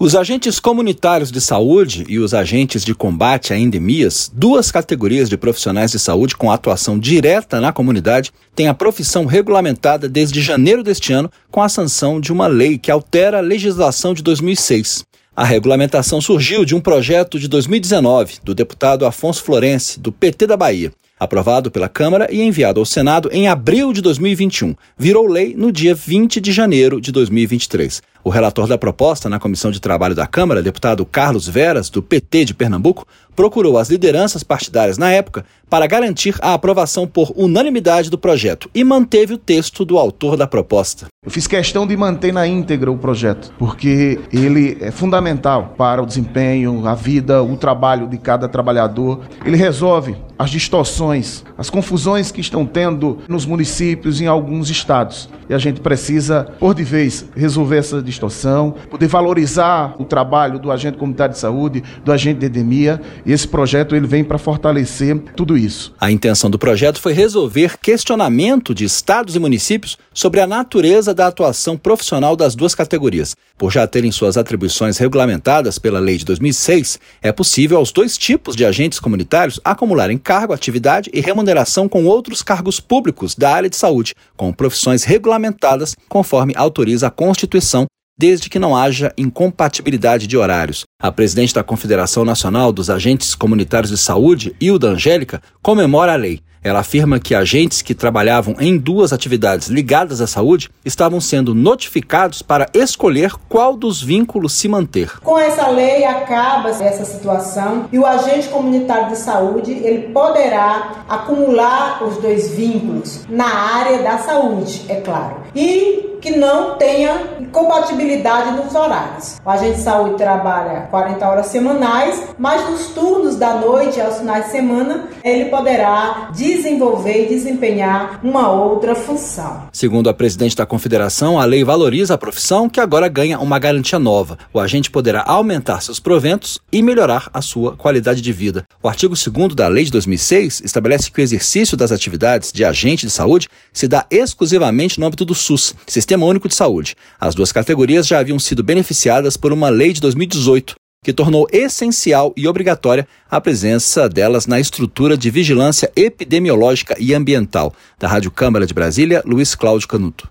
Os agentes comunitários de saúde e os agentes de combate a endemias, duas categorias de profissionais de saúde com atuação direta na comunidade, têm a profissão regulamentada desde janeiro deste ano com a sanção de uma lei que altera a legislação de 2006. A regulamentação surgiu de um projeto de 2019 do deputado Afonso Florense, do PT da Bahia aprovado pela Câmara e enviado ao Senado em abril de 2021. Virou lei no dia 20 de janeiro de 2023. O relator da proposta na Comissão de Trabalho da Câmara, deputado Carlos Veras, do PT de Pernambuco, procurou as lideranças partidárias na época para garantir a aprovação por unanimidade do projeto e manteve o texto do autor da proposta. Eu fiz questão de manter na íntegra o projeto, porque ele é fundamental para o desempenho, a vida, o trabalho de cada trabalhador. Ele resolve as distorções, as confusões que estão tendo nos municípios em alguns estados. E a gente precisa, por de vez, resolver essa distorção, poder valorizar o trabalho do agente comunitário de saúde, do agente de endemia, e esse projeto ele vem para fortalecer tudo isso. A intenção do projeto foi resolver questionamento de estados e municípios sobre a natureza da atuação profissional das duas categorias. Por já terem suas atribuições regulamentadas pela lei de 2006, é possível aos dois tipos de agentes comunitários acumularem cargo, atividade e remuneração com outros cargos públicos da área de saúde, com profissões regulamentadas conforme autoriza a Constituição desde que não haja incompatibilidade de horários. A presidente da Confederação Nacional dos Agentes Comunitários de Saúde, Hilda Angélica, comemora a lei. Ela afirma que agentes que trabalhavam em duas atividades ligadas à saúde estavam sendo notificados para escolher qual dos vínculos se manter. Com essa lei acaba essa situação e o agente comunitário de saúde ele poderá acumular os dois vínculos na área da saúde, é claro. E que não tenha incompatibilidade nos horários. O agente de saúde trabalha 40 horas semanais, mas nos turnos da noite aos finais de semana ele poderá desenvolver e desempenhar uma outra função. Segundo a presidente da Confederação, a lei valoriza a profissão que agora ganha uma garantia nova. O agente poderá aumentar seus proventos e melhorar a sua qualidade de vida. O artigo 2 da Lei de 2006 estabelece que o exercício das atividades de agente de saúde se dá exclusivamente no âmbito do SUS, Sistema Único de Saúde. As duas categorias já haviam sido beneficiadas por uma lei de 2018 que tornou essencial e obrigatória a presença delas na estrutura de vigilância epidemiológica e ambiental. Da Rádio Câmara de Brasília, Luiz Cláudio Canuto.